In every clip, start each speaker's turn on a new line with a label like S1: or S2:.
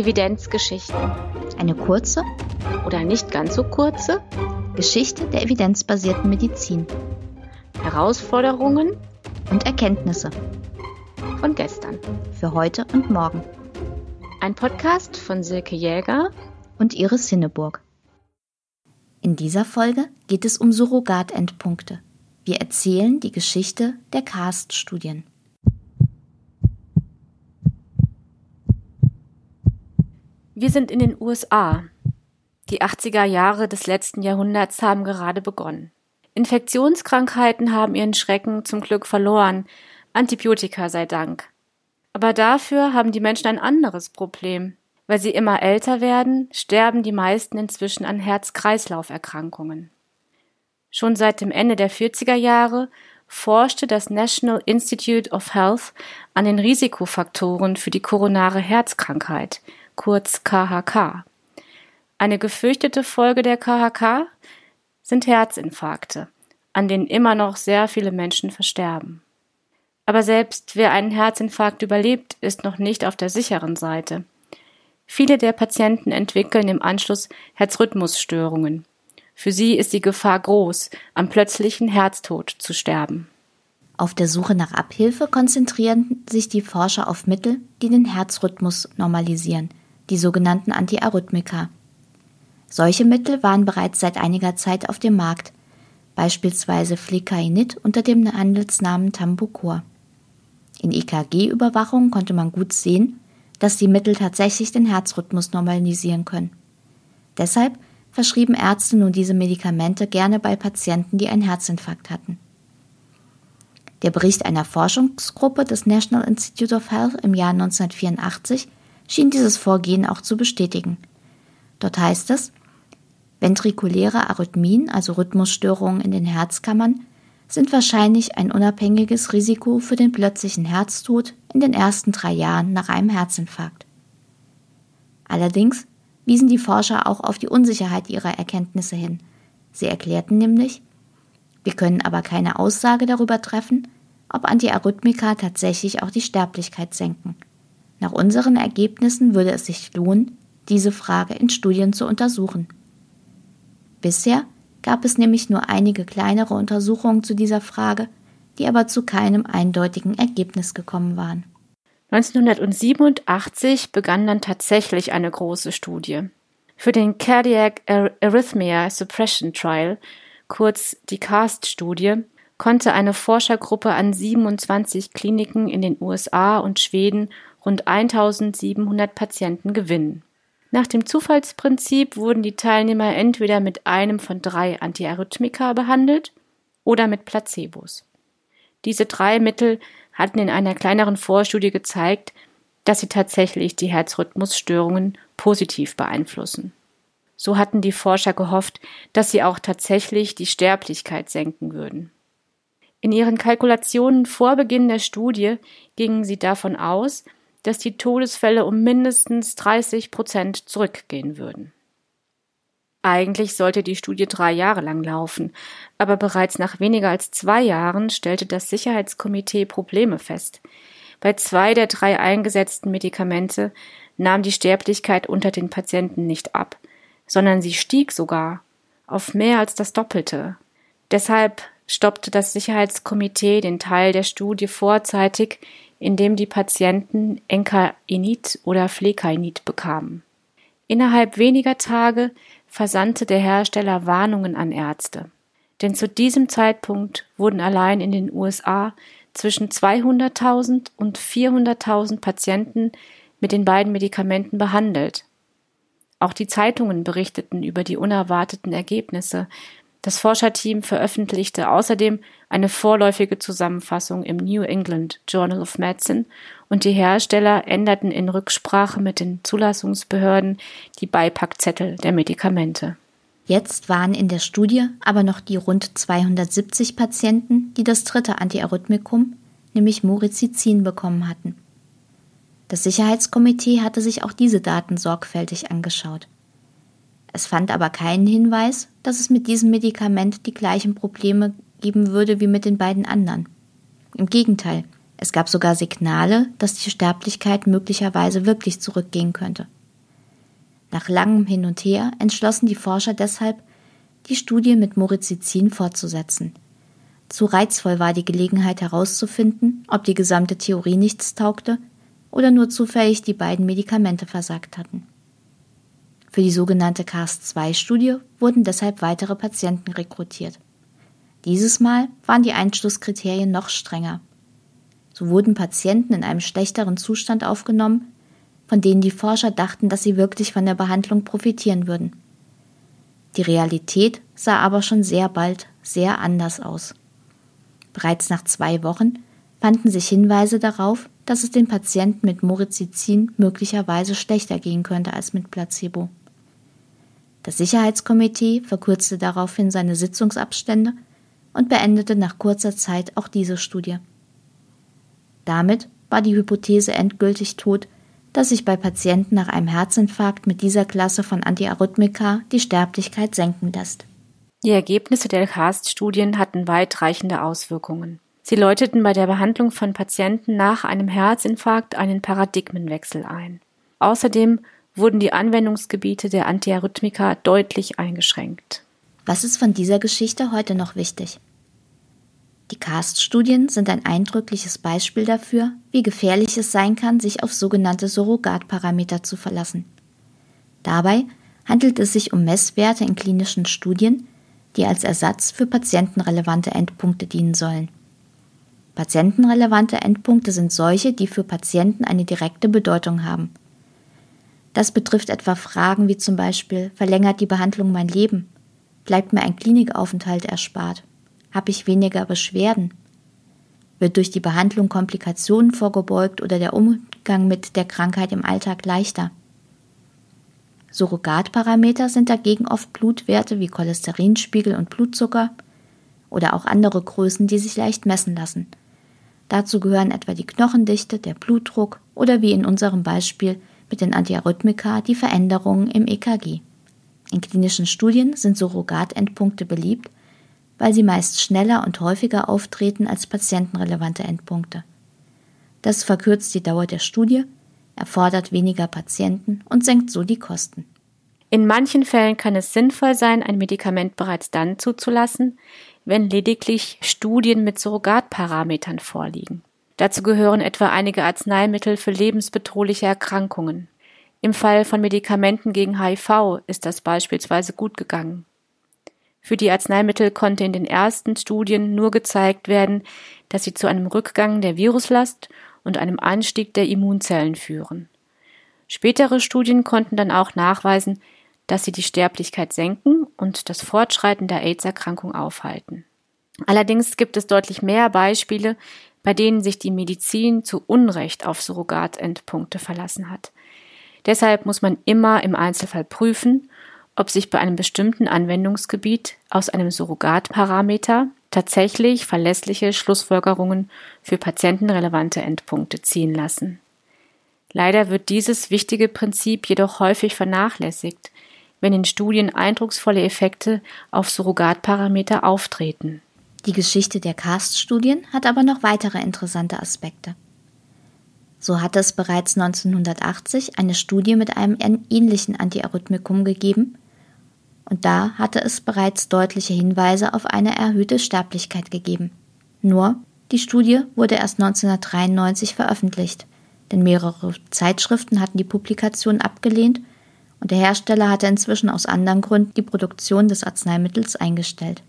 S1: Evidenzgeschichten.
S2: Eine kurze
S1: oder nicht ganz so kurze
S2: Geschichte der evidenzbasierten Medizin.
S1: Herausforderungen
S2: und Erkenntnisse
S1: von gestern.
S2: Für heute und morgen.
S1: Ein Podcast von Silke Jäger
S2: und Iris Hinneburg. In dieser Folge geht es um Surrogatendpunkte. Wir erzählen die Geschichte der CAST-Studien.
S1: Wir sind in den USA. Die 80er Jahre des letzten Jahrhunderts haben gerade begonnen. Infektionskrankheiten haben ihren Schrecken zum Glück verloren, Antibiotika sei Dank. Aber dafür haben die Menschen ein anderes Problem. Weil sie immer älter werden, sterben die meisten inzwischen an Herz-Kreislauf-Erkrankungen. Schon seit dem Ende der 40er Jahre forschte das National Institute of Health an den Risikofaktoren für die koronare Herzkrankheit, kurz KHK. Eine gefürchtete Folge der KHK sind Herzinfarkte, an denen immer noch sehr viele Menschen versterben. Aber selbst wer einen Herzinfarkt überlebt, ist noch nicht auf der sicheren Seite. Viele der Patienten entwickeln im Anschluss Herzrhythmusstörungen. Für sie ist die Gefahr groß, am plötzlichen Herztod zu sterben.
S2: Auf der Suche nach Abhilfe konzentrieren sich die Forscher auf Mittel, die den Herzrhythmus normalisieren, die sogenannten Antiarrhythmika. Solche Mittel waren bereits seit einiger Zeit auf dem Markt, beispielsweise Flecainid unter dem Handelsnamen Tambucor. In EKG-Überwachung konnte man gut sehen, dass die Mittel tatsächlich den Herzrhythmus normalisieren können. Deshalb verschrieben Ärzte nun diese Medikamente gerne bei Patienten, die einen Herzinfarkt hatten. Der Bericht einer Forschungsgruppe des National Institute of Health im Jahr 1984 schien dieses Vorgehen auch zu bestätigen. Dort heißt es, ventrikuläre Arrhythmien, also Rhythmusstörungen in den Herzkammern, sind wahrscheinlich ein unabhängiges Risiko für den plötzlichen Herztod in den ersten drei Jahren nach einem Herzinfarkt. Allerdings wiesen die Forscher auch auf die Unsicherheit ihrer Erkenntnisse hin. Sie erklärten nämlich, wir können aber keine Aussage darüber treffen, ob Antiarrhythmika tatsächlich auch die Sterblichkeit senken. Nach unseren Ergebnissen würde es sich lohnen, diese Frage in Studien zu untersuchen. Bisher gab es nämlich nur einige kleinere Untersuchungen zu dieser Frage, die aber zu keinem eindeutigen Ergebnis gekommen waren.
S1: 1987 begann dann tatsächlich eine große Studie. Für den Cardiac Arrhythmia Suppression Trial, kurz die CAST-Studie, konnte eine Forschergruppe an 27 Kliniken in den USA und Schweden rund 1700 Patienten gewinnen. Nach dem Zufallsprinzip wurden die Teilnehmer entweder mit einem von drei Antiarrhythmika behandelt oder mit Placebos. Diese drei Mittel hatten in einer kleineren Vorstudie gezeigt, dass sie tatsächlich die Herzrhythmusstörungen positiv beeinflussen. So hatten die Forscher gehofft, dass sie auch tatsächlich die Sterblichkeit senken würden. In ihren Kalkulationen vor Beginn der Studie gingen sie davon aus, dass die Todesfälle um mindestens 30 Prozent zurückgehen würden. Eigentlich sollte die Studie drei Jahre lang laufen, aber bereits nach weniger als zwei Jahren stellte das Sicherheitskomitee Probleme fest. Bei zwei der drei eingesetzten Medikamente nahm die Sterblichkeit unter den Patienten nicht ab, sondern sie stieg sogar auf mehr als das Doppelte. Deshalb stoppte das Sicherheitskomitee den Teil der Studie vorzeitig, in dem die Patienten Enkainid oder Flecainid bekamen. Innerhalb weniger Tage versandte der Hersteller Warnungen an Ärzte. Denn zu diesem Zeitpunkt wurden allein in den USA zwischen 200.000 und 400.000 Patienten mit den beiden Medikamenten behandelt. Auch die Zeitungen berichteten über die unerwarteten Ergebnisse das Forscherteam veröffentlichte außerdem eine vorläufige Zusammenfassung im New England Journal of Medicine und die Hersteller änderten in Rücksprache mit den Zulassungsbehörden die Beipackzettel der Medikamente.
S2: Jetzt waren in der Studie aber noch die rund 270 Patienten, die das dritte Antiarrhythmikum, nämlich Morizizin, bekommen hatten. Das Sicherheitskomitee hatte sich auch diese Daten sorgfältig angeschaut. Es fand aber keinen Hinweis, dass es mit diesem Medikament die gleichen Probleme geben würde wie mit den beiden anderen. Im Gegenteil, es gab sogar Signale, dass die Sterblichkeit möglicherweise wirklich zurückgehen könnte. Nach langem Hin und Her entschlossen die Forscher deshalb, die Studie mit Morizizin fortzusetzen. Zu reizvoll war die Gelegenheit herauszufinden, ob die gesamte Theorie nichts taugte oder nur zufällig die beiden Medikamente versagt hatten. Für die sogenannte CAST-2-Studie wurden deshalb weitere Patienten rekrutiert. Dieses Mal waren die Einschlusskriterien noch strenger. So wurden Patienten in einem schlechteren Zustand aufgenommen, von denen die Forscher dachten, dass sie wirklich von der Behandlung profitieren würden. Die Realität sah aber schon sehr bald sehr anders aus. Bereits nach zwei Wochen fanden sich Hinweise darauf, dass es den Patienten mit Morizizin möglicherweise schlechter gehen könnte als mit Placebo. Das Sicherheitskomitee verkürzte daraufhin seine Sitzungsabstände und beendete nach kurzer Zeit auch diese Studie. Damit war die Hypothese endgültig tot, dass sich bei Patienten nach einem Herzinfarkt mit dieser Klasse von Antiarrhythmika die Sterblichkeit senken lässt.
S1: Die Ergebnisse der CAST-Studien hatten weitreichende Auswirkungen. Sie läuteten bei der Behandlung von Patienten nach einem Herzinfarkt einen Paradigmenwechsel ein. Außerdem wurden die Anwendungsgebiete der Antiarrhythmika deutlich eingeschränkt.
S2: Was ist von dieser Geschichte heute noch wichtig? Die CAST-Studien sind ein eindrückliches Beispiel dafür, wie gefährlich es sein kann, sich auf sogenannte Surrogatparameter zu verlassen. Dabei handelt es sich um Messwerte in klinischen Studien, die als Ersatz für patientenrelevante Endpunkte dienen sollen. Patientenrelevante Endpunkte sind solche, die für Patienten eine direkte Bedeutung haben. Das betrifft etwa Fragen wie zum Beispiel, verlängert die Behandlung mein Leben? Bleibt mir ein Klinikaufenthalt erspart? Habe ich weniger Beschwerden? Wird durch die Behandlung Komplikationen vorgebeugt oder der Umgang mit der Krankheit im Alltag leichter? Surrogatparameter sind dagegen oft Blutwerte wie Cholesterinspiegel und Blutzucker oder auch andere Größen, die sich leicht messen lassen. Dazu gehören etwa die Knochendichte, der Blutdruck oder wie in unserem Beispiel mit den Antiarrhythmika die Veränderungen im EKG. In klinischen Studien sind Surrogatendpunkte beliebt, weil sie meist schneller und häufiger auftreten als patientenrelevante Endpunkte. Das verkürzt die Dauer der Studie, erfordert weniger Patienten und senkt so die Kosten.
S1: In manchen Fällen kann es sinnvoll sein, ein Medikament bereits dann zuzulassen, wenn lediglich Studien mit Surrogatparametern vorliegen. Dazu gehören etwa einige Arzneimittel für lebensbedrohliche Erkrankungen. Im Fall von Medikamenten gegen HIV ist das beispielsweise gut gegangen. Für die Arzneimittel konnte in den ersten Studien nur gezeigt werden, dass sie zu einem Rückgang der Viruslast und einem Anstieg der Immunzellen führen. Spätere Studien konnten dann auch nachweisen, dass sie die Sterblichkeit senken und das Fortschreiten der AIDS-Erkrankung aufhalten. Allerdings gibt es deutlich mehr Beispiele, bei denen sich die Medizin zu Unrecht auf Surrogatendpunkte verlassen hat. Deshalb muss man immer im Einzelfall prüfen, ob sich bei einem bestimmten Anwendungsgebiet aus einem Surrogatparameter tatsächlich verlässliche Schlussfolgerungen für patientenrelevante Endpunkte ziehen lassen. Leider wird dieses wichtige Prinzip jedoch häufig vernachlässigt, wenn in Studien eindrucksvolle Effekte auf Surrogatparameter auftreten.
S2: Die Geschichte der CAST-Studien hat aber noch weitere interessante Aspekte. So hatte es bereits 1980 eine Studie mit einem ähnlichen Antiarrhythmikum gegeben, und da hatte es bereits deutliche Hinweise auf eine erhöhte Sterblichkeit gegeben. Nur, die Studie wurde erst 1993 veröffentlicht, denn mehrere Zeitschriften hatten die Publikation abgelehnt und der Hersteller hatte inzwischen aus anderen Gründen die Produktion des Arzneimittels eingestellt.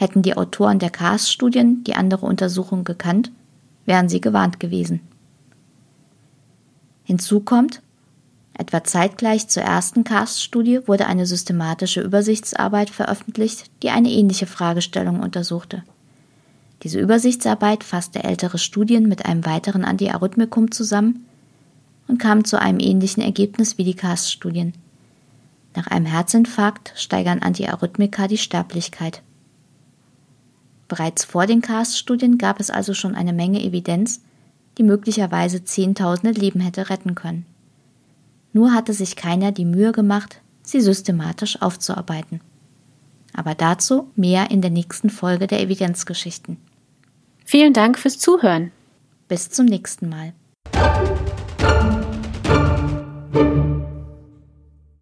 S2: Hätten die Autoren der CAS-Studien die andere Untersuchung gekannt, wären sie gewarnt gewesen. Hinzu kommt, Etwa zeitgleich zur ersten CAST-Studie wurde eine systematische Übersichtsarbeit veröffentlicht, die eine ähnliche Fragestellung untersuchte. Diese Übersichtsarbeit fasste ältere Studien mit einem weiteren Antiarrhythmikum zusammen und kam zu einem ähnlichen Ergebnis wie die CAST-Studien. Nach einem Herzinfarkt steigern Antiarrhythmika die Sterblichkeit. Bereits vor den CAST-Studien gab es also schon eine Menge Evidenz, die möglicherweise Zehntausende Leben hätte retten können. Nur hatte sich keiner die Mühe gemacht, sie systematisch aufzuarbeiten. Aber dazu mehr in der nächsten Folge der Evidenzgeschichten.
S1: Vielen Dank fürs Zuhören.
S2: Bis zum nächsten Mal.